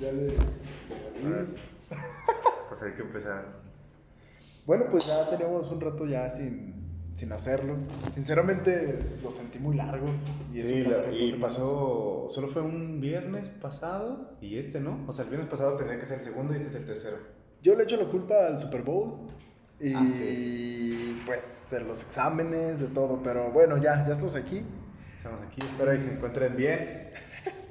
Ya le. Pues, pues hay que empezar. Bueno, pues ya teníamos un rato ya sin, sin hacerlo. Sinceramente lo sentí muy largo. Y Sí, la- y pasó, solo fue un viernes pasado y este no. O sea, el viernes pasado tendría que ser el segundo y este es el tercero. Yo le echo la culpa al Super Bowl. Y Ah, sí. pues de los exámenes, de todo. Pero bueno, ya, ya estamos aquí. Estamos aquí, espero que se encuentren bien.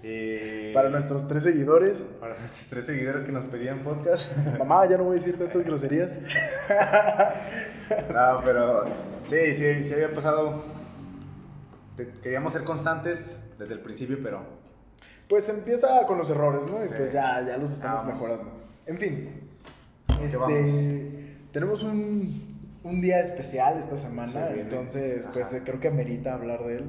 Y Para nuestros tres seguidores. para nuestros tres seguidores que nos pedían podcast. Mamá, ya no voy a decir tantas groserías. No, pero sí, sí, sí había pasado. Queríamos ser constantes desde el principio, pero Pues empieza con los errores, ¿no? Y Sí. pues ya, ya los estamos Vamos. mejorando. En fin. Este, tenemos un, un día especial esta semana, Sí, entonces pues eh, creo que amerita hablar de él.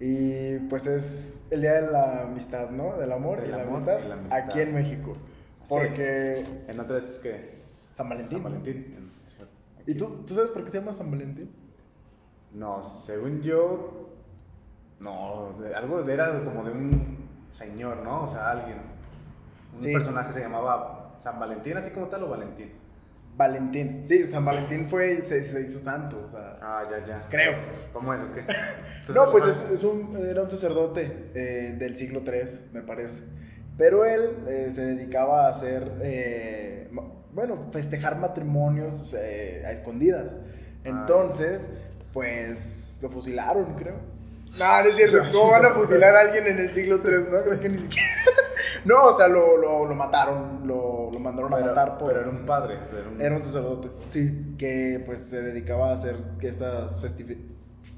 Y pues es el día de la amistad, ¿no? Del amor, Del y, la amor amistad, y la amistad. aquí en México. Sí. Porque en otras es que San Valentín. San ¿no? Valentín. en- sí, ¿Y tú, tú sabes por qué se llama San Valentín? No, según yo, no, algo de- era como de un señor, ¿no? O sea, alguien. Un Sí. personaje se llamaba San Valentín, así como tal, o Valentín. Valentín. Sí, San Valentín fue, se, se hizo santo, o sea, Ah, ya, ya. creo. ¿Cómo es o qué? No, pues es, es un, era un sacerdote eh, del siglo III, me parece. Pero él eh, se dedicaba a hacer, eh, bueno, festejar matrimonios a escondidas. Entonces, pues lo fusilaron, creo. No, no es cierto. ¿Cómo van a fusilar a alguien en el siglo III? No, creo que ni siquiera. No, o sea, lo, lo, lo mataron, lo, lo mandaron a Pero, matar por. pero era un padre, o sea, era un... Era un sacerdote, sí, que pues se dedicaba a hacer estas festividades,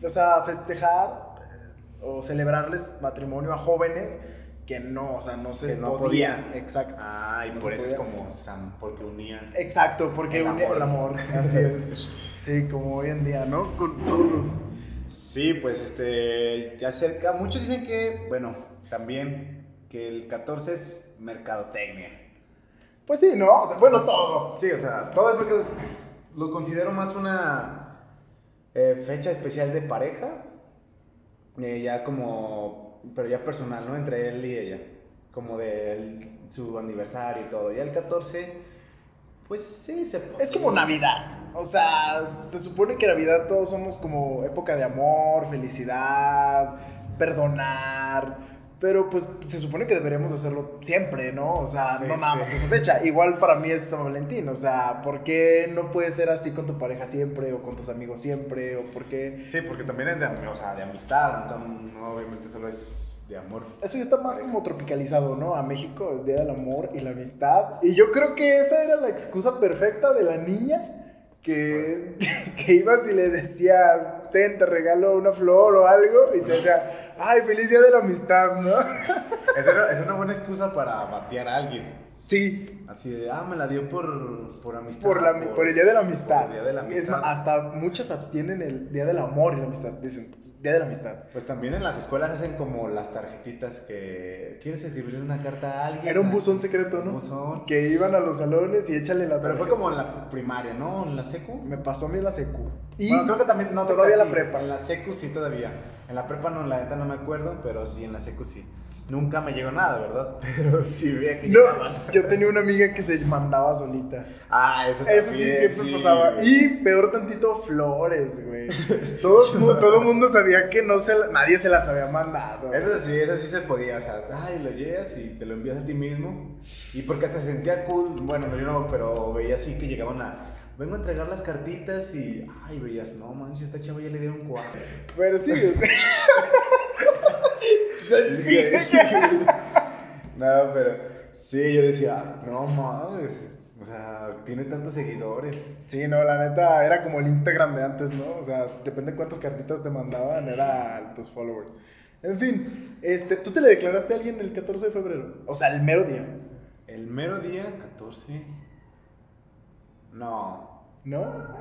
o sea, festejar eh, o celebrarles matrimonio a jóvenes que no, o sea, no se no podían. podían. Exacto. Ah, y No por eso es podía. como porque unían. Exacto, porque El unía amor. el amor, así es. Sí, como hoy en día, ¿no? Con todo Sí, pues este, ya cerca, muchos dicen que, bueno, también que el 14 es mercadotecnia. Pues sí, ¿no? O sea, bueno, todo. Sí, o sea, todo es porque lo considero más una eh, fecha especial de pareja, eh, ya como, pero ya personal, ¿no? Entre él y ella, como de él- su aniversario y todo. Ya el 14, pues sí, se Es como Navidad. O sea, se supone que Navidad todos somos como época de amor, felicidad, perdonar. Pero pues se supone que deberíamos hacerlo siempre, ¿no? O sea, Sí, no nada sí. más esa fecha. Igual para mí es San Valentín. O sea, ¿por qué no puedes ser así con tu pareja siempre o con tus amigos siempre? ¿O por qué? Sí, porque también es de, o sea, de amistad, no, no, obviamente solo es de amor. Eso ya está más como tropicalizado, ¿no? A México, el Día del Amor y la Amistad. Y yo creo que esa era la excusa perfecta de la niña que, que ibas y le decías, ten, te regalo una flor o algo, y te decía, ay, feliz Día de la Amistad, ¿no? Es una, es una buena excusa para batear a alguien. Sí, Así de, ah, me la dio por, por amistad. por, la, por el Día de la Amistad. por el Día de la Amistad. hasta muchas abstienen el Día del Amor y la Amistad, dicen, Día de la Amistad. Pues también en las escuelas hacen como las tarjetitas que... ¿Quieres escribirle una carta a alguien? Era un buzón secreto, ¿no? buzón. Que iban a los salones y échale la Pero fue tarjeta. como en la primaria, ¿no? En la secu. Me pasó a mí en la secu. Y bueno, creo que también, no todavía la prepa. En la secu sí todavía. En la prepa no, la neta no me acuerdo, pero sí en la secu sí. Nunca me llegó nada, ¿verdad? Pero sí veía que No, llegaban. yo tenía una amiga que se mandaba solita. Ah, eso Eso sí, también, siempre sí. pasaba. Y peor tantito, flores, güey. Todo, todo el mundo sabía que no se la- nadie se las había mandado. Eso sí, eso sí se podía, o sea, ay, lo llevas y te lo envías a ti mismo. Y porque hasta se sentía cool, bueno, no, yo no, pero veía así que llegaban a, vengo a entregar las cartitas y, ay, veías, no manches, esta chava ya le dieron cuatro. Pero sí, o sea. Sí, sí. no, pero sí, yo decía, no mames, o sea, tiene tantos seguidores. Sí, no, la neta era como el Instagram de antes, ¿no? O sea, depende de cuántas cartitas te mandaban, era tus followers. En fin, este, ¿tú te le declaraste a alguien el 14 de febrero? O sea, el mero día, El mero día, 14. No, ¿no?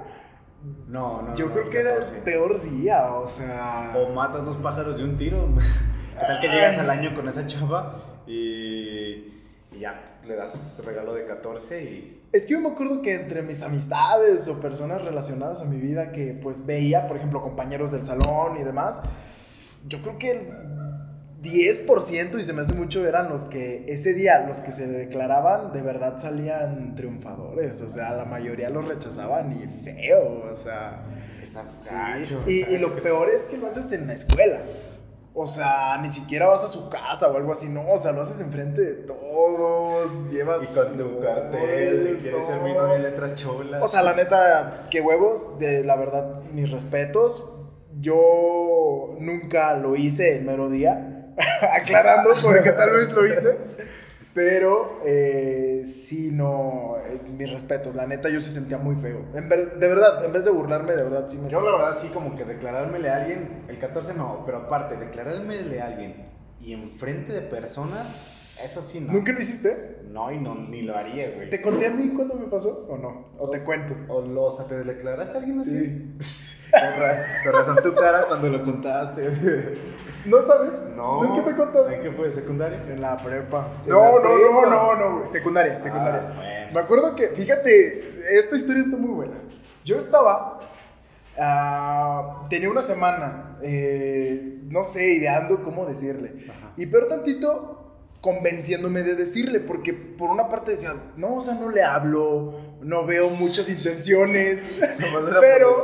No, no. Yo no, creo que era 14. el peor día, o sea. O matas dos pájaros de un tiro. ¿Qué tal que llegas al año con esa chava y, y ya le das regalo de 14 y... Es que yo me acuerdo que entre mis amistades o personas relacionadas a mi vida que pues veía, por ejemplo, compañeros del salón y demás, yo creo que 10% y se me hace mucho eran los que ese día, los que se declaraban, de verdad salían triunfadores. O sea, la mayoría los rechazaban y feo. O sea, sí. gacho, Y, y lo peor es que lo haces en la escuela. O sea, ni siquiera vas a su casa o algo así, no. O sea, lo haces enfrente de todos. Llevas. Y con tu cartel, quieres ser mi no. novia letras cholas. O sea, la neta, qué huevos, de la verdad, mis respetos. Yo nunca lo hice el mero día, aclarando porque tal vez lo hice. Pero eh, sí, no, eh, mis respetos. La neta, yo se sentía muy feo. En ver- de verdad, en vez de burlarme, de verdad, sí me Yo la verdad sí como que declarármele a alguien, el 14 no, pero aparte, declarármele a alguien y enfrente de personas, eso sí no. ¿Nunca lo hiciste? No, y no, ni lo haría, güey. ¿Te conté a mí cuando me pasó o no? ¿O te cuento? O, lo, o sea, ¿te declaraste a alguien así? Sí. Con ra- con razón tu cara cuando lo contaste. ¿No sabes? No. ¿Nunca te he contado? ¿En qué fue? ¿Secundaria? En la prepa. No, en no, no, no, no, güey. Secundaria, secundaria. Ah, bueno. Me acuerdo que, fíjate, esta historia está muy buena. Yo estaba, ah, tenía una semana, eh, no sé, ideando cómo decirle. Ajá. Y peor tantito, convenciéndome de decirle, porque por una parte decía, no, o sea, no le hablo, no veo muchas intenciones, pero,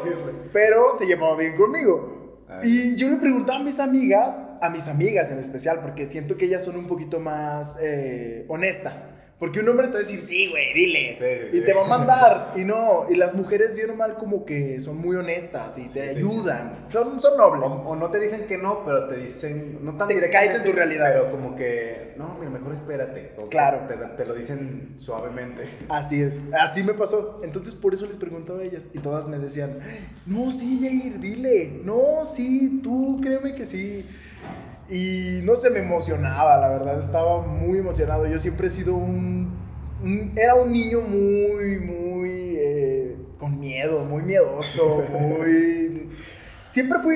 pero se llevaba bien conmigo. Ah, Y yo le preguntaba a mis amigas, a mis amigas en especial, porque siento que ellas son un poquito más eh, honestas. Porque un hombre te va a decir, sí, güey, dile. Sí, sí, Y sí. te va a mandar. Y no, y las mujeres bien o mal como que son muy honestas y te ayudan. Son, son nobles. O, o no te dicen que no, pero te dicen, no tan Te caes en tu realidad. Pero como que, no, mira, mejor espérate. Claro. Te, te lo dicen suavemente. Así es, así me pasó. Entonces por eso les preguntaba a ellas y todas me decían, no, sí, Jair, dile, no, sí, tú créeme que sí. Y no se me emocionaba, la verdad, estaba muy emocionado. Yo siempre he sido un... un- era un niño muy, muy... eh, con miedo, muy miedoso, muy... Siempre fui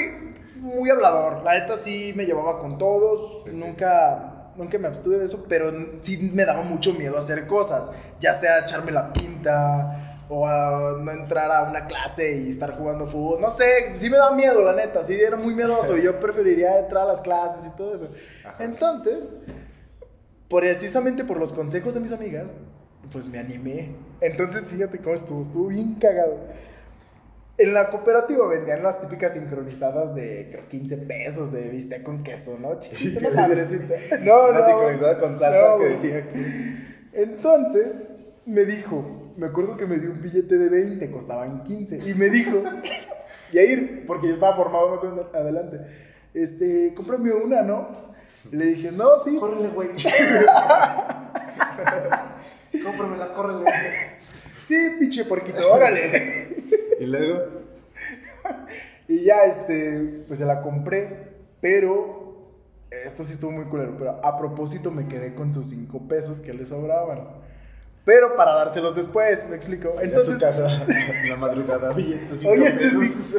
muy hablador. La neta sí me llevaba con todos, Sí, sí. nunca... Nunca me abstuve de eso, pero sí me daba mucho miedo hacer cosas. Ya sea echarme la pinta o a no entrar a una clase y estar jugando fútbol. No sé, sí me daba miedo, la neta. Sí, era muy miedoso. y yo preferiría entrar a las clases y todo eso. Ajá. Entonces, precisamente por los consejos de mis amigas, pues me animé. Entonces, fíjate cómo estuvo. Estuvo bien cagado. En la cooperativa vendían las típicas sincronizadas de creo, 15 pesos de bistec con queso, ¿no? Chiquita, madrecita. No, Una no. sincronizada con salsa no, que decía que... Entonces, me dijo, me acuerdo que me dio un billete de 20, costaban 15, y me dijo, Yair, porque yo estaba formado más adelante, este, cómprame una, ¿no? Le dije, no, sí. Córrele, güey. Cómpramela, córrele. Sí, pinche porquito, órale. Y luego... y ya, este, pues se la compré, pero, esto sí estuvo muy culero, pero a propósito me quedé con sus 5 pesos que le sobraban. Pero para dárselos después, me explico. Entonces, Entonces, a su casa en la madrugada. Oye, sí.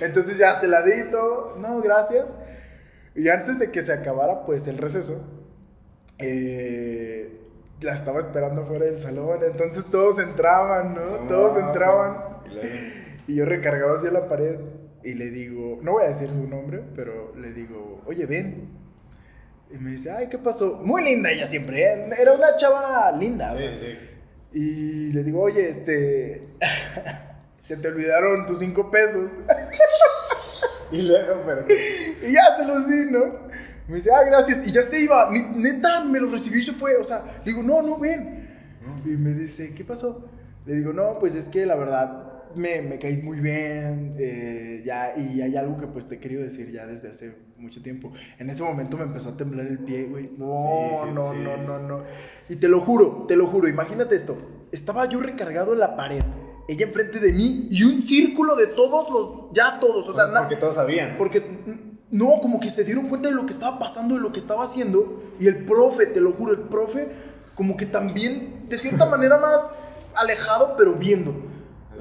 Entonces ya se la di y todo. No, gracias. Y antes de que se acabara, pues el receso, eh, la estaba esperando fuera del salón. Entonces todos entraban, ¿no? todos entraban. Y yo recargaba hacia la pared y le digo, no voy a decir su nombre, pero le digo, oye, ven. Y me dice, ay, ¿qué pasó? Muy linda ella siempre, ¿eh? era una chava linda. Sí, sí. Y le digo, oye, este. Se te olvidaron tus cinco pesos. Y luego, pero... y ya se los di, ¿no? Me dice, ah, gracias. Y ya se iba. Ni- Neta, me lo recibió y se fue. O sea, le digo, no, no, ven. Y me dice, ¿qué pasó? Le digo, no, pues es que la verdad me, me caís muy bien. eh, ya, y hay algo que pues te he querido decir ya desde hace mucho tiempo. En ese momento me empezó a temblar el pie, güey. No, Sí, sí, no, sí. no, no, no. Y te lo juro, te lo juro. Imagínate esto. Estaba yo recargado en la pared. Ella enfrente de mí y un círculo de todos los, ya todos, o sea, na- porque todos sabían. porque mm, no, como que se dieron cuenta de lo que estaba pasando, de lo que estaba haciendo. Y el profe, te lo juro, el profe, como que también, de cierta manera más alejado, pero viendo.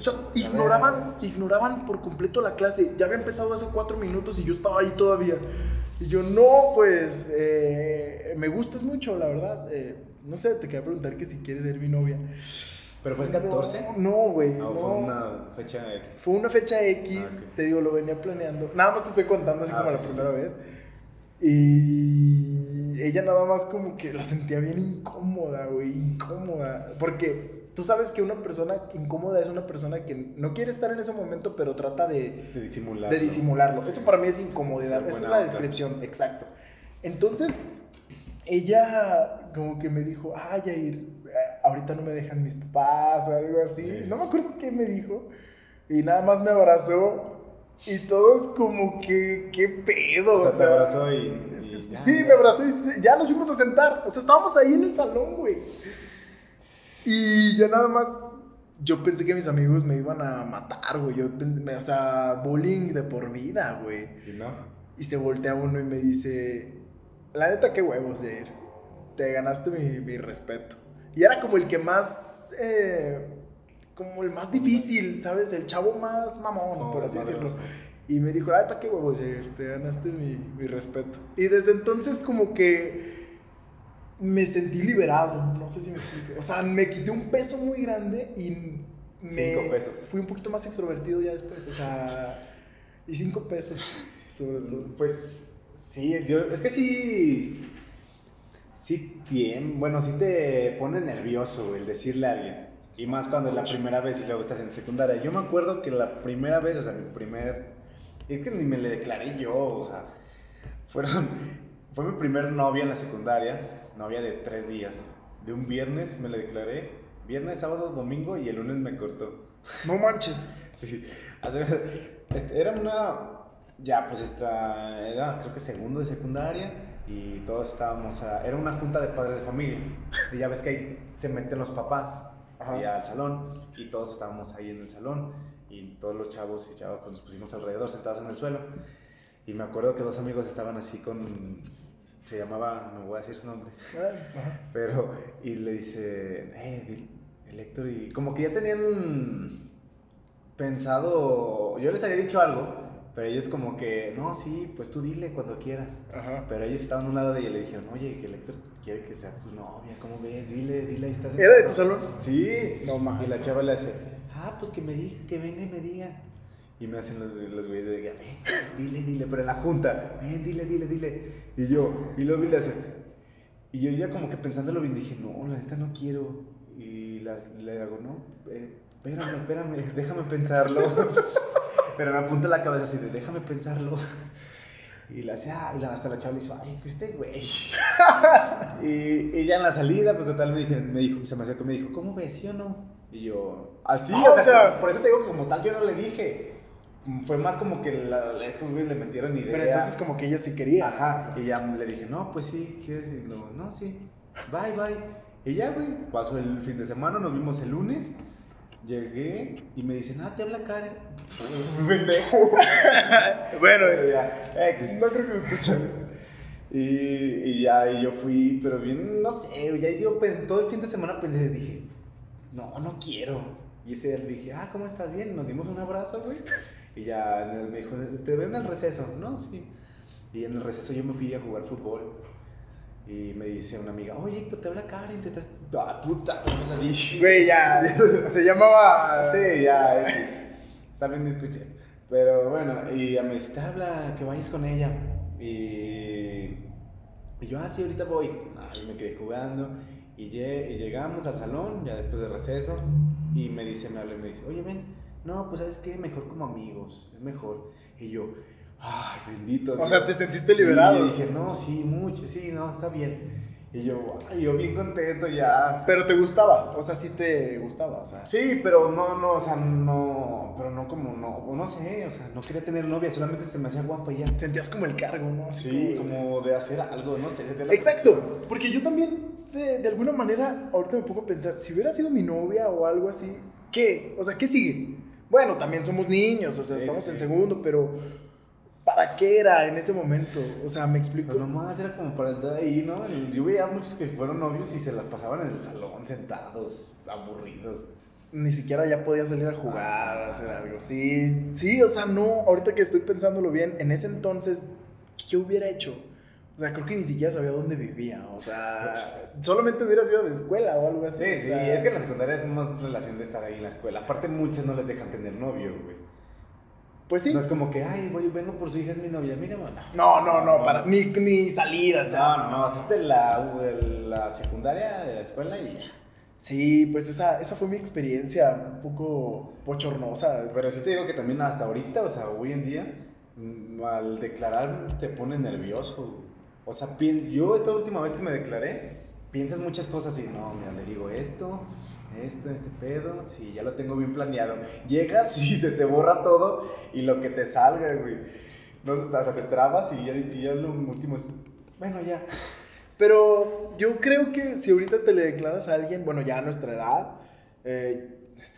O sea, ignoraban, ignoraban por completo la clase. Ya había empezado hace cuatro minutos y yo estaba ahí todavía. Y yo, no, pues, eh, me gustas mucho, la verdad. Eh, no sé, te quería preguntar que si quieres ser mi novia. ¿Pero fue el 14? No, güey. No, no. fue una fecha X. Fue una fecha X, Ah, te digo, lo venía planeando. Nada más te estoy contando así Ah, como sí, la sí, primera vez. Y ella nada más como que la sentía bien incómoda, güey, incómoda. Porque tú sabes que una persona incómoda es una persona que no quiere estar en ese momento, pero trata de, De disimular. de disimularlo. Eso para mí es incomodidad. Sí, Esa es la onda. descripción, exacto. Entonces, ella como que me dijo, ay, Jair, eh, ahorita no me dejan mis papás o algo así. Sí. No me acuerdo qué me dijo. Y nada más me abrazó. Y todos como que, qué pedo. O sea, o te sea, abrazó y. y sí, ya. me abrazó y ya nos fuimos a sentar. O sea, estábamos ahí en el salón, güey. Y ya nada más, yo pensé que mis amigos me iban a matar, güey. Yo, me- o sea, bullying de por vida, güey. ¿Y no? Y se voltea uno y me dice, la neta, qué huevos, Jair. Te ganaste mi, mi respeto. Y era como el que más, eh, como el más difícil, ¿sabes? El chavo más mamón, No, por así decirlo. Y me dijo, la neta, qué huevos, Jair. Te ganaste mi, mi respeto. Y desde entonces como que me sentí liberado. No sé si me explico. O sea, me quité un peso muy grande y... Me Cinco pesos. Fui un poquito más extrovertido ya después. O sea, y cinco pesos, sobre todo. Pues sí, yo, es que sí, sí tiem- bueno, sí te pone nervioso el decirle a alguien. Y más cuando es la primera vez y luego estás en secundaria. Yo me acuerdo que la primera vez, o sea, mi primer, es que ni me le declaré yo, o sea, fueron, fue mi primer novia en la secundaria, novia de tres días. De un viernes me le declaré, viernes, sábado, domingo y el lunes me cortó. No manches. Sí, este, era una, ya pues esta, era creo que segundo de secundaria y todos estábamos, a- era una junta de padres de familia y ya ves que ahí se meten los papás Ajá. y al salón y todos estábamos ahí en el salón y todos los chavos y chavas pues nos pusimos alrededor sentados en el suelo y me acuerdo que dos amigos estaban así con, se llamaba, no voy a decir su nombre, Ajá. pero, y le dice, eh, di- el Héctor, y como que ya tenían pensado, yo les había dicho algo, pero ellos como que, no, sí, pues tú dile cuando quieras. Ajá. Pero ellos estaban a un lado de ella y le dijeron, oye, que el Héctor quiere que seas su novia, ¿cómo ves? Dile, dile, ahí estás. ¿Era de tu salón? Sí. No. Y la chava le hace, ah, pues que me diga, que venga y me diga. Y me hacen los, los güeyes de, ven, dile, dile, pero en la junta, ven, dile, dile, dile. Y yo, y luego le hace, y yo ya como que pensándolo bien dije, no, la neta no quiero. Y las- le hago, no, eh, espérame, espérame, déjame pensarlo. pero me apunta la cabeza así de, déjame pensarlo. Y la hace, ah, y la- hasta la chava le hizo, ay, este güey. y, ya en la salida, pues total, me, dicen, me dijo, se me acercó y me dijo, ¿cómo ves, sí o no? Y yo, así, Ah, o, o sea, sea- por eso te digo que como tal yo no le dije. Fue más como que la- estos güeyes le metieron idea. Pero entonces como que ella sí quería. Ajá. Y ya le dije, no, pues sí, ¿quieres ir? No, no, sí. Bye, bye. Y ya, güey, pasó el fin de semana, nos vimos el lunes. Llegué y me dicen, ah, te habla Karen. Pendejo. Bueno, ya, X. no creo que se escuche. Y, y ya, y yo fui, pero bien, no sé, ya yo todo el fin de semana pensé, dije, no, no quiero. Y ese día le dije, ah, ¿cómo estás? Bien, nos dimos un abrazo, güey. Y ya en el- me dijo, ¿te veo en el receso? No, sí. Y en el receso yo me fui a jugar fútbol. Y me dice una amiga, oye, te habla Karen, te estás... Ah, puta, me la dije. Güey, ya. Se llamaba. Sí, ya, X. Tal vez me escuches. Pero bueno, y ya me dice, te habla, que vayas con ella. Y, y yo, ah, sí, ahorita voy. Ah, y me quedé jugando. Y, lle- y llegamos al salón, ya después de receso. Y me dice, me habla y me dice, oye, ven, no, pues sabes qué, mejor como amigos, es mejor. Y yo, ay, bendito. O sea, Dios". te sentiste Sí, liberado. y dije, no, sí, mucho, sí, no, está bien. Y yo, ay, yo bien contento ya. Pero te gustaba. O sea, sí te gustaba. O sea. Sí, pero no, no, o sea, no, pero no como, no, no sé, o sea, no quería tener novia, solamente se me hacía guapa y ya. Sentías como el cargo, ¿no? Así Sí, como de hacer algo, no sé. Exacto, porque yo también, de, de alguna manera, ahorita me pongo a pensar, si hubiera sido mi novia o algo así, ¿qué? O sea, ¿qué sigue? Bueno, también somos niños, o sea, Sí, estamos sí, en segundo, pero ¿para qué era en ese momento? O sea, ¿me explico? Pero nomás era como para estar ahí, ¿no? Yo veía muchos que fueron novios y se las pasaban en el salón, sentados, aburridos. Ni siquiera ya podía salir a jugar, a hacer algo. Sí, sí, o sea, no, ahorita que estoy pensándolo bien, en ese entonces, ¿qué hubiera hecho? O sea, creo que ni siquiera sabía dónde vivía, o sea, solamente hubiera sido de escuela o algo así. Sí, sí, sea, es que en la secundaria es más relación de estar ahí en la escuela. Aparte, muchas no les dejan tener novio, güey. Pues sí. No es como que, ay, voy, vengo por su hija, es mi novia, mira, no. No, no, no, para, ni, ni salir, o sea. No, no, no, es de la, de la secundaria, de la escuela y ya. Sí, pues esa, esa fue mi experiencia, un poco bochornosa. Pero sí te digo que también hasta ahorita, o sea, hoy en día, mm, al declarar te pones nervioso. O sea, yo esta última vez que me declaré, piensas muchas cosas y no, mira, le digo esto, esto, este pedo, sí, ya lo tengo bien planeado. Llegas y se te borra todo y lo que te salga, güey. No, hasta te trabas y ya, y ya lo último es, bueno, ya. Pero yo creo que si ahorita te le declaras a alguien, bueno, ya a nuestra edad, eh,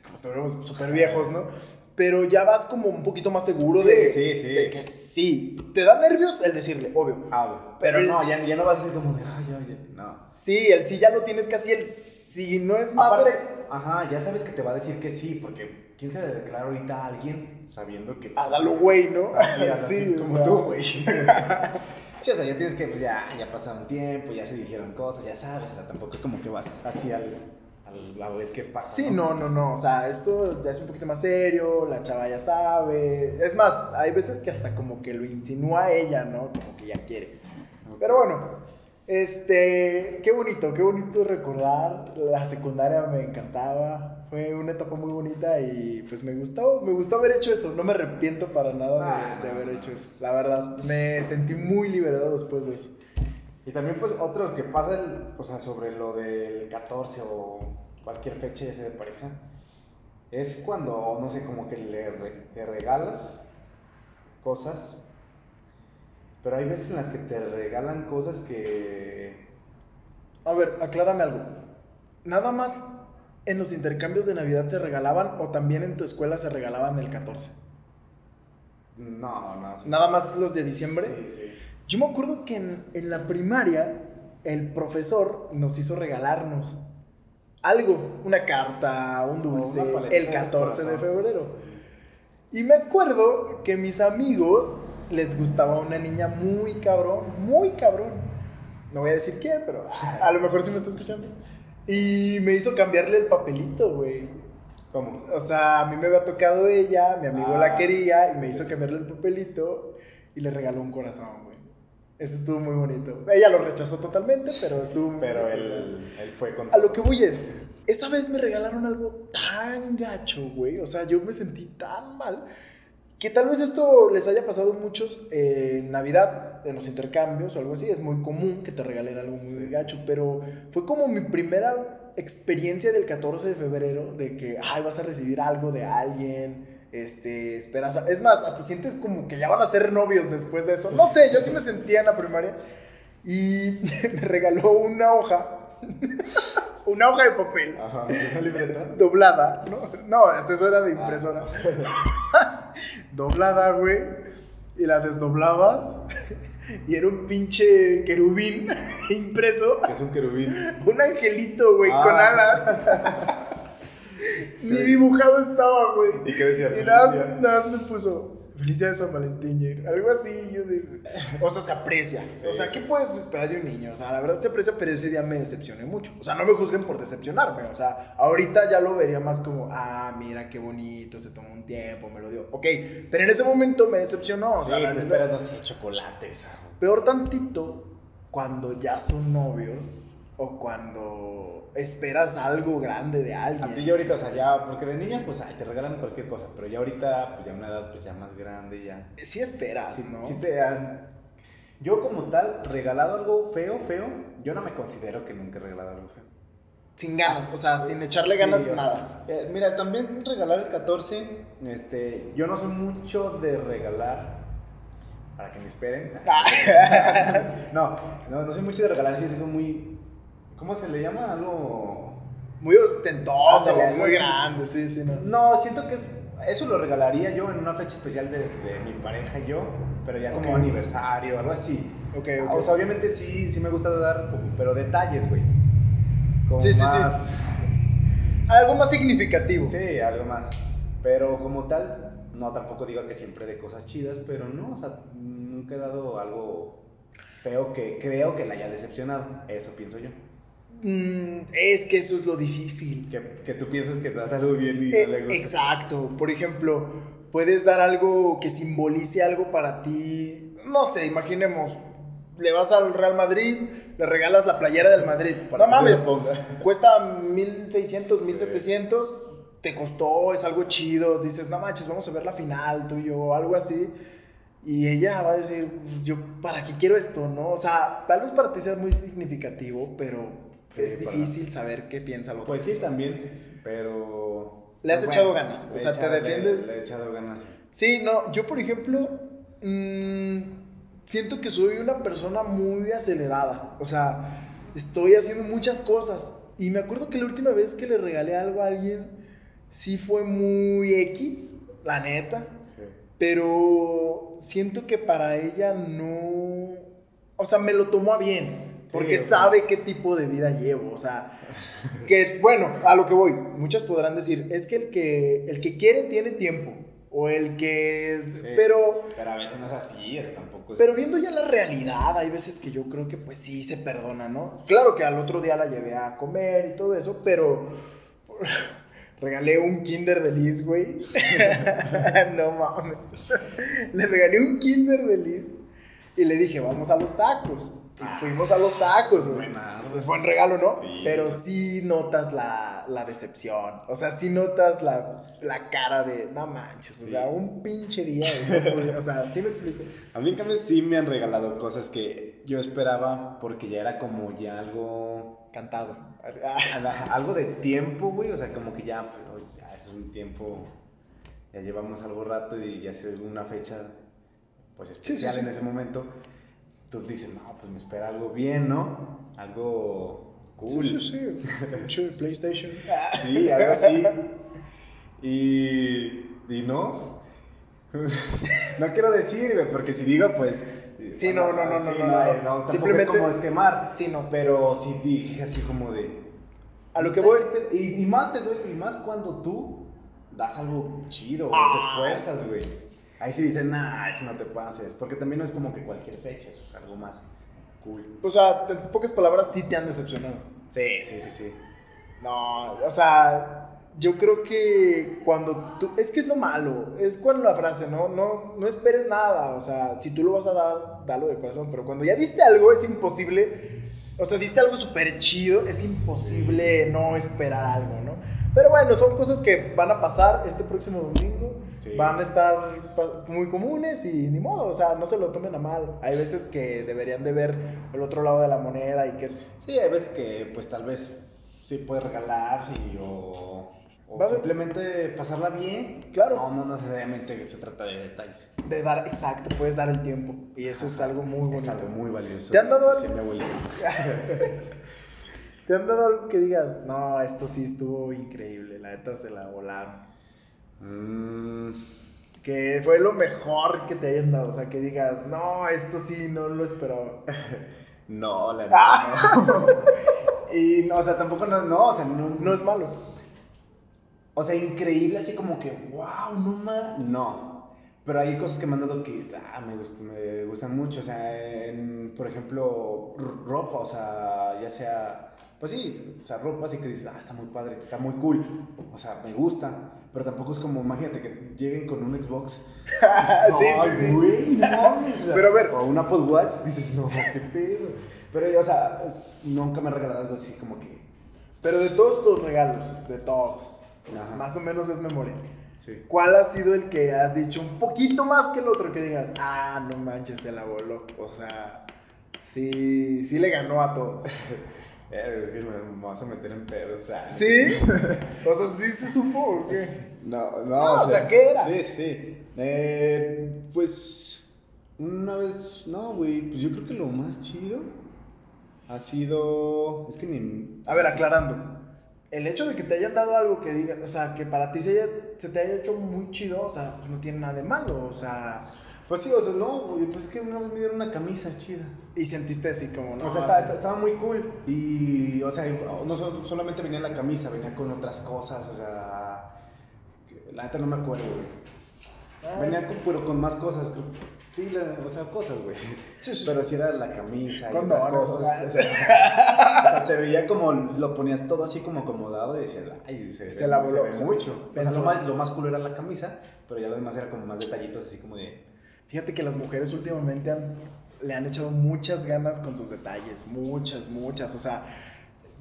como estuviéramos súper viejos, ¿no? Pero ya vas como un poquito más seguro Sí, de, sí, sí. de que sí. Te da nervios el decirle, obvio. Ah, pero Pero- no, ya, ya no vas a decir como de, ay, ya, ya, no. Sí, el sí ya lo tienes casi, el sí no es más. Aparte, ajá, ya sabes que te va a decir que sí, porque ¿quién se declara ahorita a alguien sabiendo que... Hágalo, güey, ¿no? Así, así o como sea, tú, güey. sí, o sea, ya tienes que, pues ya, ya pasaron tiempo, ya se dijeron cosas, ya sabes, o sea, tampoco es como que vas así al, al a ver qué pasa. Sí, no, no, no. O sea, esto ya es un poquito más serio, la chava ya sabe. Es más, hay veces que hasta como que lo insinúa ella, ¿no? Como que ya quiere. Pero bueno, este, qué bonito, qué bonito recordar. La secundaria me encantaba. Fue una etapa muy bonita y pues me gustó, me gustó haber hecho eso. No me arrepiento para nada de, Ah, de haber hecho eso. La verdad, me sentí muy liberado después de eso. Y también, pues, otro que pasa, el- o sea, sobre lo del 14 o cualquier fecha ese de pareja, es cuando, no sé, como que le, re- te regalas cosas, pero hay veces en las que te regalan cosas que... A ver, aclárame algo. ¿Nada más en los intercambios de Navidad se regalaban o también en tu escuela se regalaban el 14? No, no. sí. ¿Nada más los de diciembre? Sí, sí. Yo me acuerdo que en, en la primaria el profesor nos hizo regalarnos algo, una carta, un dulce, el de 14 de febrero. Y me acuerdo que mis amigos les gustaba una niña muy cabrón, muy cabrón. No voy a decir quién, pero a lo mejor sí me está escuchando. Y me hizo cambiarle el papelito, güey. ¿Cómo? O sea, a mí me había tocado ella, mi amigo Ah. la quería y me hizo cambiarle el papelito y le regaló un corazón, güey. Eso estuvo muy bonito. Ella lo rechazó totalmente, pero estuvo muy Pero bonito. él, él fue con... A lo que voy es, esa vez me regalaron algo tan gacho, güey. O sea, yo me sentí tan mal que tal vez esto les haya pasado a muchos eh, en Navidad, en los intercambios o algo así. Es muy común que te regalen algo muy Sí. gacho, pero fue como mi primera experiencia del 14 de febrero de que, ay, vas a recibir algo de alguien. Este, esperas. a- Es más, hasta sientes como que ya van a ser novios después de eso. No sé, yo sí me sentía en la primaria. Y me regaló una hoja. una hoja de papel. Ajá, ¿una libreta? Doblada, ¿no? No, este eso era de impresora. Doblada, güey. Y la desdoblabas. Y era un pinche querubín impreso. Que es un querubín. Un angelito, güey, con Ah. alas. Ni dibujado estaba, güey. ¿Y qué decía? Y nada, nada más me puso Felicidad de San Valentín, Jair". Algo así, yo digo. O sea, se aprecia. O sea, ¿qué puedes esperar de un niño? O sea, la verdad se aprecia, pero ese día me decepcioné mucho. O sea, no me juzguen por decepcionarme. O sea, ahorita ya lo vería más como, ah, mira qué bonito, se tomó un tiempo, me lo dio. Ok, pero en ese momento me decepcionó. O sea, Sí, tú esperas, no sé, chocolates. Peor tantito cuando ya son novios o cuando esperas algo grande de alguien. A ti ya ahorita, o sea, ya, porque de niños, pues, ay, te regalan cualquier cosa, pero ya ahorita, pues, ya una edad, pues, ya más grande, ya. Sí esperas, Sí, ¿no? sí te han... Yo como tal, regalado algo feo, feo, yo no me considero que nunca he regalado algo feo. Sin ganas, o sea, sin echarle Sí, ganas sea, nada. eh, mira, también regalar el 14, este, yo no soy mucho de regalar, para que me esperen. no, no, no soy mucho de regalar, sí es algo muy, ¿cómo se le llama? Algo... Muy ostentoso, Ándale, muy grande, sí, sí, no. No, siento que es, eso lo regalaría yo en una fecha especial de, de mi pareja y yo, pero ya como Ok. aniversario, algo así. Ok, Ah, ok. O sea, obviamente sí, sí me gusta dar, pero detalles, güey. Sí, sí, sí. Algo más significativo. Sí, algo más. Pero como tal, no tampoco digo que siempre de cosas chidas, pero no, o sea, nunca he dado algo feo que creo que la haya decepcionado. Eso pienso yo. Mm, es que eso es lo difícil. Que, que tú piensas que das algo bien y Eh, no le gusta. exacto. Por ejemplo, puedes dar algo que simbolice algo para ti. No sé, imaginemos, le vas al Real Madrid, le regalas la playera del Madrid. Para no mames, cuesta 1600, 1700, te costó, es algo chido. Dices, no manches, vamos a ver la final, tú y yo, algo así. Y ella va a decir, pues, yo, ¿para qué quiero esto, no? O sea, tal vez para ti sea muy significativo, pero es para- difícil saber qué piensa lo Pues sí, también, pero... Le has pues echado ganas, o sea, te echado- le- defiendes. Le, he echado ganas. Sí, no, yo por ejemplo, mm, siento que soy una persona muy acelerada. O sea, estoy haciendo muchas cosas. Y me acuerdo que la última vez que le regalé algo a alguien, sí fue muy X, la neta. Sí. Pero siento que para ella no... O sea, me lo tomó a bien. Porque Sí, sabe qué tipo de vida llevo. O sea, que bueno, a lo que voy. Muchas podrán decir, es que el que, el que quiere tiene tiempo. O el que... Sí. Pero... Pero a veces no es así, o sea, tampoco es... Pero viendo ya la realidad, hay veces que yo creo que pues sí se perdona, ¿no? Claro que al otro día la llevé a comer y todo eso, pero regalé un Kinder de Liz, güey. no mames. Le regalé un Kinder de Liz y le dije, vamos a los tacos. Y Ah, fuimos a los tacos, güey. Es buen regalo, ¿no? Sí. Pero sí notas la, la decepción. O sea, sí notas la, la cara de, no manches, o sea, un pinche día. o sea, sí me explico. A mí en cambio sí me han regalado cosas que yo esperaba porque ya era como ya algo... Cantado. Algo de tiempo, güey, o sea, como que ya, pues, ya es un tiempo, ya llevamos algo rato y ya es una fecha, pues, especial sí. en ese momento. Tú dices, no, pues me espera algo bien, ¿no? Algo cool. Sí, sí, sí. PlayStation. Sí, algo así. Y, y no. no quiero decir, güey, porque si digo, pues. Sí, no, no, no, sí, no, no, no. tampoco Simplemente- es como esquemar. Sí, no. Pero sí dije así como de. A lo que "Neta, voy- qué pedo". Y, y más te duele, y más cuando tú das algo chido, Ah, te esfuerzas, güey. Ahí sí dicen, nah, eso no te pases. Porque también no es como que cualquier fecha, eso es algo más cool. O sea, en pocas palabras, sí te han decepcionado. Sí, sí, sí, sí. No, o sea, yo creo que cuando tú. Es que es lo malo. Es cuando la frase, ¿no? No, no esperes nada. O sea, si tú lo vas a dar, dalo de corazón. Pero cuando ya diste algo, es imposible. O sea, diste algo súper chido, es imposible no esperar algo, ¿no? Pero bueno, son cosas que van a pasar este próximo domingo. Sí. Van a estar muy comunes y ni modo, o sea, no se lo tomen a mal. Hay veces que deberían de ver el otro lado de la moneda y que Sí, hay veces que pues tal vez sí puedes regalar y o, o simplemente pasarla bien. Claro. No, no necesariamente se trata de detalles. de dar, exacto, puedes dar el tiempo. Y eso es algo muy bonito. Es algo muy valioso. ¿Te han dado algo? ¿Te han dado algo que digas, no, esto sí estuvo increíble, la neta se la volaron? Mm, Que fue lo mejor que te hayan dado, o sea, que digas, no, esto sí no lo esperaba. no, la Ah. neta no. y no, o sea, tampoco no, no, o sea, no, No es malo. O sea, increíble, así como que, wow, no más. No. Pero hay cosas que me han dado que ah, me, gust- me gustan mucho. O sea, en, por ejemplo, ropa, o sea, ya sea. Pues sí, o sea, ropa así que dices, ah, está muy padre, está muy cool. O sea, me gusta. Pero tampoco es como, imagínate que lleguen con un Xbox. Sí, sí, sí. güey, no Pero a ver. O un Apple Watch, dices, no, qué pedo. Pero, o sea, es- nunca me he regalado algo así como que. Pero de todos tus regalos, de todos, Ajá. más o menos es memoria. Sí. ¿Cuál ha sido el que has dicho un poquito más que el otro que digas, ah, no manches, se la voló? O sea, sí, sí le ganó a todos. Eh, es que me, me vas a meter en pedo, o sea. ¿Sí? O sea, ¿sí se supo o qué? No, no, No, o sea, ¿qué era? Sí, sí. Eh, pues, una vez, no, güey, pues yo creo que lo más chido ha sido, es que ni... A ver, aclarando. El hecho de que te hayan dado algo que diga, o sea, que para ti se, haya- se te haya hecho muy chido, o sea, pues no tiene nada de malo, o sea, Pues sí, o sea, no, güey, pues es que una vez me dieron una camisa chida. y sentiste así como, no, O sea, estaba, estaba- estaba muy cool. Y, o sea, no so- solamente venía la camisa, venía con otras cosas, o sea, la neta no me acuerdo, güey. Ah. Venía con, pero con más cosas. Sí, la- o sea, cosas, güey. Pero sí era la camisa y otras cosas. O sea, o sea, se veía como, lo ponías todo así como acomodado y decías, ay, se, Se ve, la se voló, ve mucho. O sea, lo más, lo más cool era la camisa, pero ya lo demás era como más detallitos, así como de... Fíjate que las mujeres últimamente han- le han echado muchas ganas con sus detalles, muchas, muchas. O sea,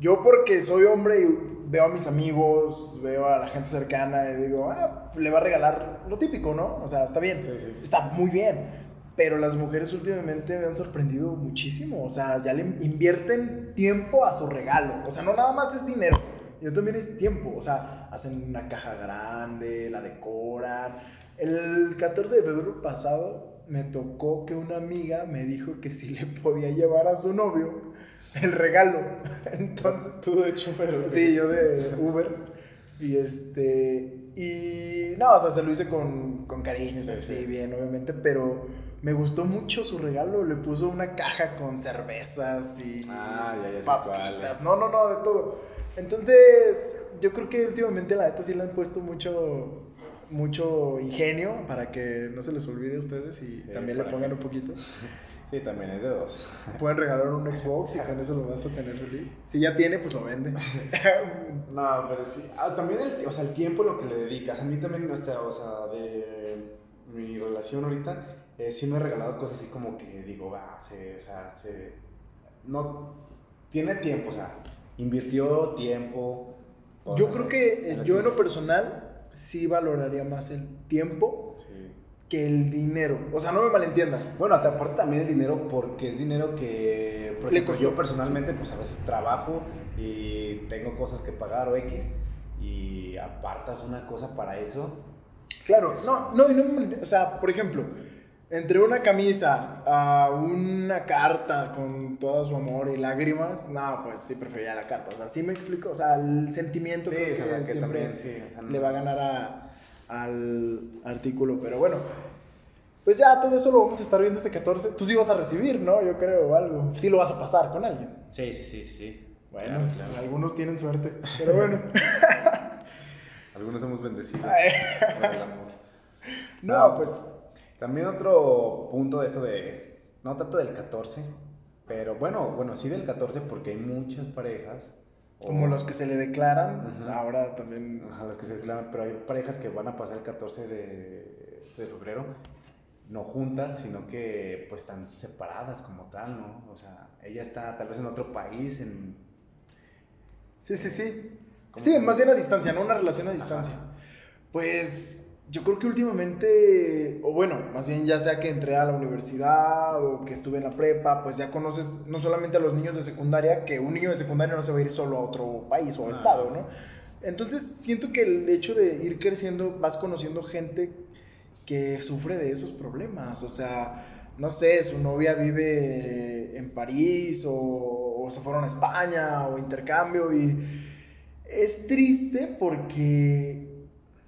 yo porque soy hombre y veo a mis amigos, veo a la gente cercana y digo, ah, le va a regalar lo típico, ¿no? O sea, está bien, Sí, sí. está muy bien. Pero las mujeres últimamente me han sorprendido muchísimo. O sea, ya le invierten tiempo a su regalo. O sea, no nada más es dinero. Ya también es tiempo. O sea, hacen una caja grande, la decoran. El 14 de febrero pasado me tocó que una amiga me dijo que si le podía llevar a su novio el regalo. Entonces, Tú de chofer, Sí, yo de Uber. Y este. Y. No, o sea, se lo hice con, con cariño, Sí, bien, obviamente. Pero me gustó mucho su regalo. Le puso una caja con cervezas y. Ah, ya, ya papitas. cuál. No, no, no, de todo. Entonces, yo creo que últimamente la neta sí le han puesto mucho. Mucho ingenio para que no se les olvide a ustedes y Sí, también le pongan que- un poquito. Sí, también es de dos. Pueden regalar un Xbox y con eso lo vas a tener feliz. Si ya tiene, pues lo vende. No, pero sí. Ah, también el, o sea, el tiempo lo que le dedicas. A mí también, o sea, o sea, de mi relación ahorita, eh, sí me he regalado cosas así como que digo, ah, se, o sea, se... No, tiene tiempo, o sea, invirtió tiempo. Yo creo que eh, yo en lo personal sí valoraría más el tiempo Sí. que el dinero. O sea, no me malentiendas. Bueno, te aporta también el dinero porque es dinero que, por ejemplo, yo personalmente, pues a veces trabajo y tengo cosas que pagar o X y apartas una cosa para eso. Claro, no, no, y no me malentiendas. O sea, por ejemplo, entre una camisa a una carta con todo su amor y lágrimas, no, pues sí preferiría la carta. O sea, sí me explico. O sea, el sentimiento Sí, creo o sea, que que siempre también, sí, o sea, no- le va a ganar a- al artículo. Pero bueno, pues ya todo eso lo vamos a estar viendo este 14. Tú sí vas a recibir, ¿no? Yo creo, o algo. Sí lo vas a pasar con alguien. Sí, sí, sí, sí. Bueno, Claro, claro. algunos tienen suerte, pero bueno. Algunos somos bendecidos por el amor. no, No, pues También otro punto de esto de, no tanto del 14, pero bueno, bueno, sí del 14 porque hay muchas parejas. o- como los que se le declaran, ahora también Ajá, los que se declaran, pero hay parejas que van a pasar el 14 de, de febrero, no juntas, sino que pues están separadas como tal, ¿no? O sea, ella está tal vez en otro país, en... Sí, sí, sí. ¿Cómo Sí, más bien a distancia, no una relación a distancia. Pues yo creo que últimamente, o bueno, más bien ya sea que entré a la universidad o que estuve en la prepa, pues ya conoces no solamente a los niños de secundaria, que un niño de secundaria no se va a ir solo a otro país o Ah. estado, ¿no? Entonces siento que el hecho de ir creciendo, vas conociendo gente que sufre de esos problemas, o sea, no sé, su novia vive en París o, o se fueron a España o intercambio y es triste porque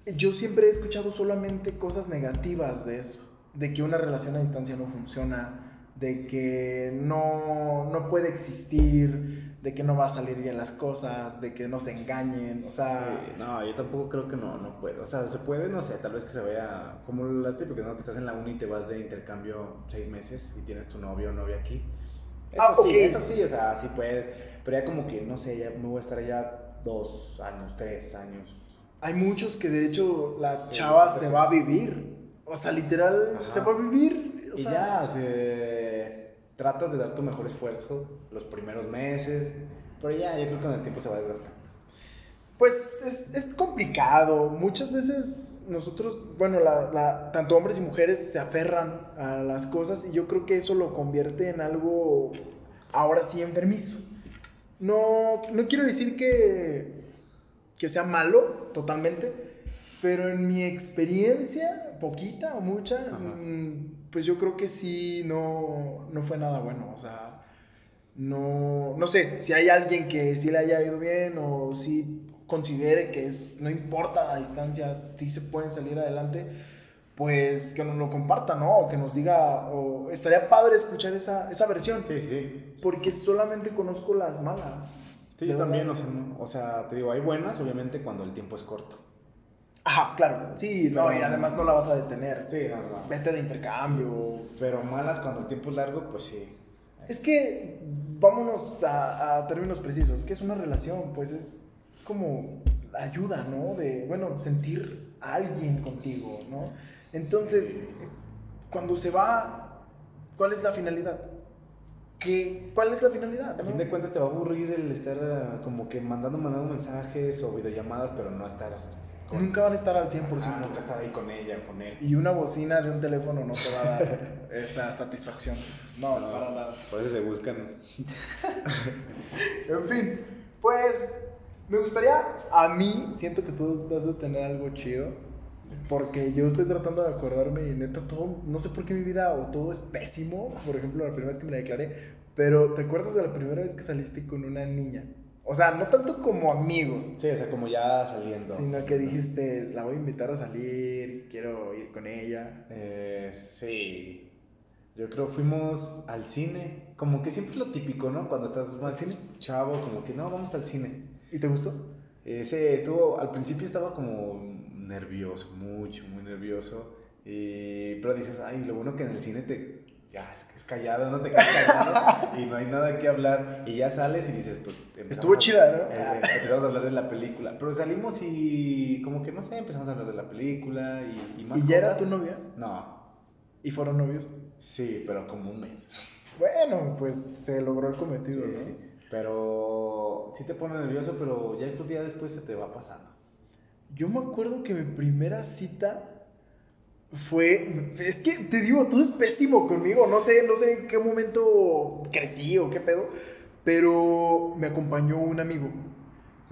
yo siempre he escuchado solamente cosas negativas de eso, de que una relación a distancia no funciona, de que no, no puede existir, de que no va a salir bien las cosas, de que no se engañen, o sea... Sí, no, yo tampoco creo que no, no puede. O sea, se puede, no sé, tal vez que se vea como las típicas, ¿no? Que estás en la uni y te vas de intercambio seis meses y tienes tu novio o novia aquí. Eso Ah, sí, ok. eso sí, o sea, sí puedes. Pero ya como que, no sé, ya me voy a estar allá dos años, tres años. Hay muchos que de hecho la Sí, chava se va a vivir, o sea, literal, Ajá. se va a vivir. o y sea, ya, o sea, tratas de dar tu mejor esfuerzo los primeros meses, pero ya, yo creo que con el tiempo se va desgastando. Pues es, es complicado. Muchas veces nosotros, bueno, la, la- tanto hombres y mujeres se aferran a las cosas y yo creo que eso lo convierte en algo ahora sí enfermizo. No, no quiero decir que, que sea malo totalmente, pero en mi experiencia, poquita o mucha, Ajá. mm, pues yo creo que sí no, no fue nada bueno. O sea, no, no sé, si hay alguien que sí le haya ido bien o si considere que es, no importa la distancia, si se pueden salir adelante, pues que nos lo comparta, ¿no? O que nos diga, o estaría padre escuchar esa, esa versión, Sí, sí. porque solamente conozco las malas. Sí, yo también, o sea, no- o sea, te digo, hay buenas, obviamente, cuando el tiempo es corto. Ajá, claro. Sí, no, y además no la vas a detener. Sí, no, no. Vete de intercambio. Pero malas cuando el tiempo es largo, pues sí. Es que, vámonos a, a términos precisos, ¿qué es una relación? Pues es como ayuda, ¿no? De, bueno, sentir a alguien contigo, ¿no? Entonces, cuando se va, ¿cuál es la finalidad? ¿Qué, ¿Cuál es la finalidad? A fin de cuentas te va a aburrir el estar ah, como que mandando, mandando mensajes o videollamadas, pero no estar con... Nunca van a estar al 100%. Ah, nunca estar ahí con ella con él. Y una bocina de un teléfono no te va a dar esa satisfacción. No, no, para nada. Por eso se buscan. En fin, pues me gustaría, a mí, siento que tú has de tener algo chido, porque yo estoy tratando de acordarme y neta todo, no sé por qué mi vida o todo es pésimo, por ejemplo, la primera vez que me la declaré, pero ¿te acuerdas de la primera vez que saliste con una niña? O sea, no tanto como amigos, Sí, o sea, como ya saliendo. sino que dijiste, la voy a invitar a salir, quiero ir con ella. Eh, sí. Yo creo fuimos al cine. Como que siempre es lo típico, ¿no? Cuando estás más cine? chavo, como que no, vamos al cine. ¿Y te gustó? Ese estuvo, al principio estaba como nervioso, mucho, muy nervioso. Y, pero dices, ay, lo bueno que en el cine te, ya, es, que es callado, no te quedas callado y no hay nada que hablar. Y ya sales y dices, pues... Estuvo chida, ¿no? eh, eh, empezamos a hablar de la película. Pero salimos y como que, no sé, empezamos a hablar de la película y, y más ¿Y ya era tu novia? No, ¿Y fueron novios? sí, pero como un mes. Bueno, pues se logró el cometido, Sí, ¿no? sí. Pero sí te pone nervioso, pero ya creo que ya después se te va pasando. Yo me acuerdo que mi primera cita fue. Es que te digo, todo es pésimo conmigo. No sé, no sé en qué momento crecí o qué pedo. Pero me acompañó un amigo.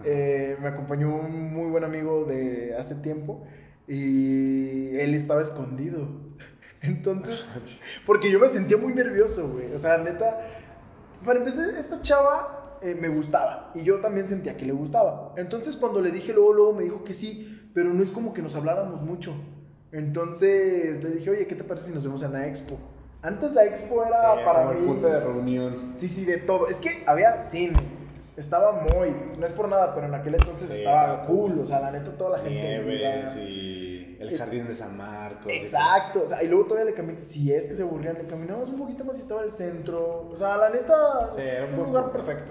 Eh, me acompañó un muy buen amigo de hace tiempo. Y él estaba escondido. Entonces, porque yo me sentía muy nervioso, güey. O sea, neta. Para empezar, esta chava eh, me gustaba. Y yo también sentía que le gustaba. Entonces, cuando le dije luego, luego me dijo que sí. Pero no es como que nos habláramos mucho. Entonces le dije, oye, ¿qué te parece si nos vemos en la expo? Antes la expo era Sí, para mí. punto de reunión. Sí, sí, de todo. Es que había cine. Estaba muy. No es por nada, pero en aquel entonces Sí, estaba cool. O sea, la neta, toda la gente. Nieves y el jardín de San Marcos. y Exacto, o sea, y luego todavía le caminamos, si es que se aburrían, le caminamos un poquito más y estaba el centro, o sea, la neta, Sí, era un fue un buen lugar perfecto.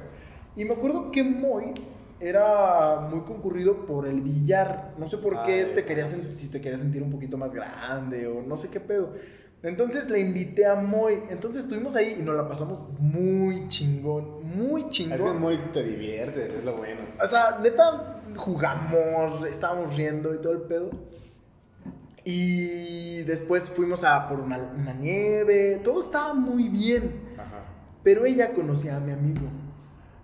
Y me acuerdo que Moy era muy concurrido por el billar, no sé por qué te querías, si te querías sentir un poquito más grande o no sé qué pedo. Entonces le invité a Moy, entonces estuvimos ahí y nos la pasamos muy chingón, muy Es chingón. que muy te diviertes, es lo bueno. O sea, neta, jugamos, estábamos riendo y todo el pedo. Y después fuimos a por una, una nieve, todo estaba muy bien. Ajá. Pero ella conocía a mi amigo.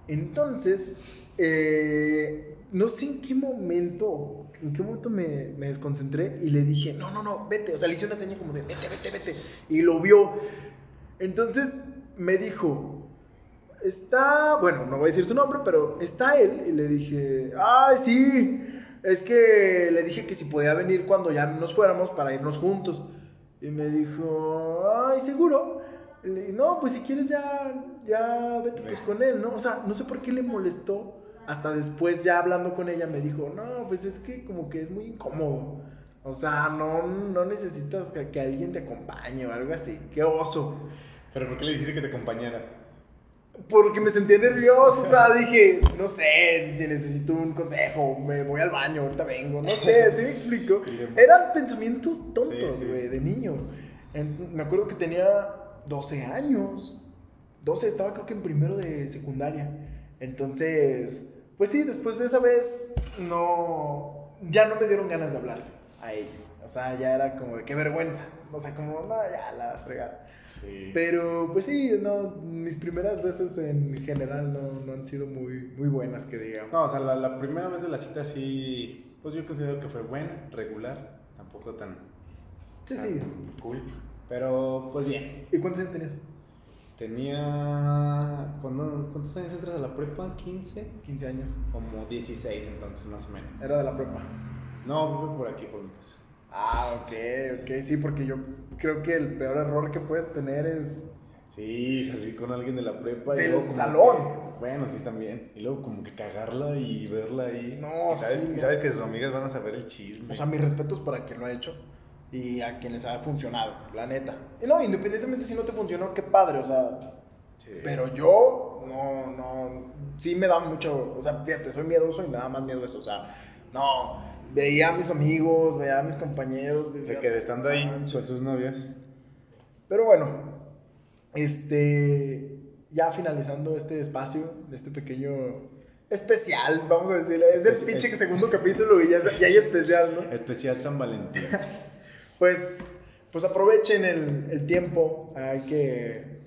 Entonces, eh, no sé en qué momento, en qué momento me, desconcentré y le dije, no, no, no, vete. O sea, le hice una seña como de, vete, vete, vete. Y lo vio. Entonces me dijo, está, bueno, no voy a decir su nombre, pero está él. Y le dije, ay, sí. Es que le dije que si podía venir cuando ya nos fuéramos para irnos juntos. Y me dijo, ay, seguro. Le no, pues si quieres ya, ya vete pues con él, ¿no? O sea, no sé por qué le molestó. Hasta después ya hablando con ella me dijo, no, pues es que como que es muy incómodo. O sea, no, no necesitas que, que alguien te acompañe o algo así. Qué oso. Pero ¿por qué le dijiste que te acompañara? Porque me sentía nervioso, o sea, dije, no sé, si necesito un consejo, me voy al baño, ahorita vengo, no sé, ¿sí me explico? Eran pensamientos tontos, Sí, sí. güey, de niño. Me acuerdo que tenía 12 años, 12, estaba creo que en primero de secundaria. Entonces, pues sí, después de esa vez, no, ya no me dieron ganas de hablar a ella. O sea, ya era como de qué vergüenza. O sea, como, no, ya la fregada. Sí. Pero pues sí, no, mis primeras veces en general no, no han sido muy, muy buenas, que digamos. No, o sea, la, la primera vez de la cita sí, pues yo considero que fue buena, regular, tampoco tan, Sí, tan sí. cool. Pero pues bien. ¿Y cuántos años tenías? Tenía. ¿cuándo- ¿Cuántos años entras a la prepa? ¿15? 15 años. Como 16 entonces, más o menos. Era de la prepa. No, vivo por aquí, por mi casa. Ah, ok, ok, sí, porque yo creo que el peor error que puedes tener es Sí, salir con alguien de la prepa y Del salón. que- bueno, sí, también. Y luego como que cagarla y verla ahí. No, y sabes, sí, y sabes que sus amigas van a saber el chisme. O sea, mis respetos para quien lo ha hecho y a quien les ha funcionado, la neta. Y no, independientemente si no te funcionó, qué padre, o sea, Sí. pero yo no, no, sí me da mucho, o sea, fíjate, soy miedoso y me da más miedo eso, o sea, no, veía a mis amigos, veía a mis compañeros. Se quedé estando ahí con sus novias. Pero bueno, este, ya finalizando este espacio, de este pequeño especial, vamos a decirle, es el pinche es- segundo capítulo y ya, es- ya hay especial, ¿no? Especial San Valentín. Pues, pues aprovechen el, el tiempo, hay que,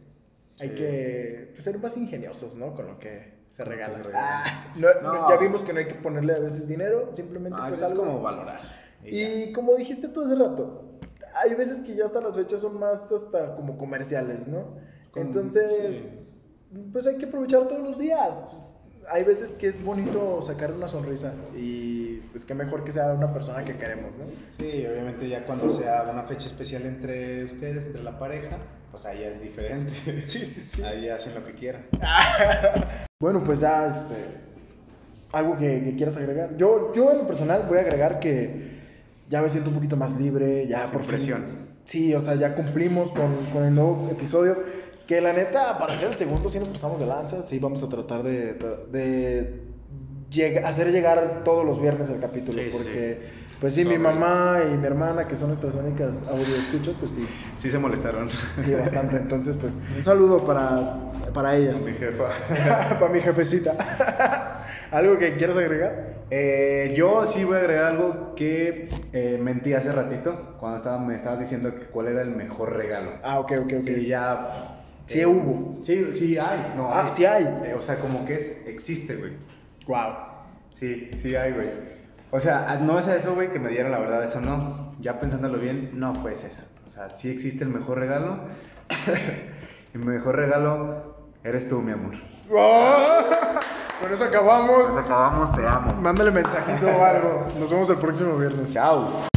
hay Sí. que pues, ser más ingeniosos, ¿no? Con lo que se regala. se regala. Ah, no- no, No. ya vimos que no hay que ponerle a veces dinero, simplemente pues es algo. como valorar. Y como dijiste tú hace rato, hay veces que ya hasta las fechas son más hasta como comerciales, ¿no? Como- Entonces, pues hay que aprovechar todos los días. Pues, hay veces que es bonito sacar una sonrisa y pues qué mejor que sea una persona que queremos, ¿no? Sí, obviamente ya cuando sea una fecha especial entre ustedes, entre la pareja, pues ahí es diferente. Sí, sí, sí. Ahí hacen lo que quieran. Bueno, pues ya, este, algo que, que quieras agregar. Yo, yo en lo personal voy a agregar que ya me siento un poquito más libre, ya Sin por fin- presión. Sí, o sea, ya cumplimos con, con el nuevo episodio. Que la neta, para ser el segundo, sí nos pasamos de lanza. Sí, vamos a tratar de, de llega- hacer llegar todos los viernes el capítulo. Sí, sí, porque, pues sí, mi mamá y mi hermana, que son nuestras únicas audio escuchas, pues sí, Sí se molestaron. sí, bastante. Entonces, pues un saludo para, para ellas. Mi jefa. para mi jefecita. ¿Algo que quieras agregar? Eh, yo sí voy a agregar algo que eh, mentí hace ratito, cuando estaba, me estabas diciendo que cuál era el mejor regalo. Ah, ok, ok, ok. Sí, ya... Sí eh, hubo. Sí, sí hay. No, Ah, sí hay. Eh, o sea, como que es, existe, güey. Wow. Sí, sí hay, güey. O sea, ah, no es eso, güey, que me dieron la verdad, eso no. Ya pensándolo bien, no fue eso. O sea, sí existe el mejor regalo. y mi mejor regalo eres tú, mi amor. Con eso acabamos. acabamos, te amo. Mándale mensajito o algo. Nos vemos el próximo viernes. Chao.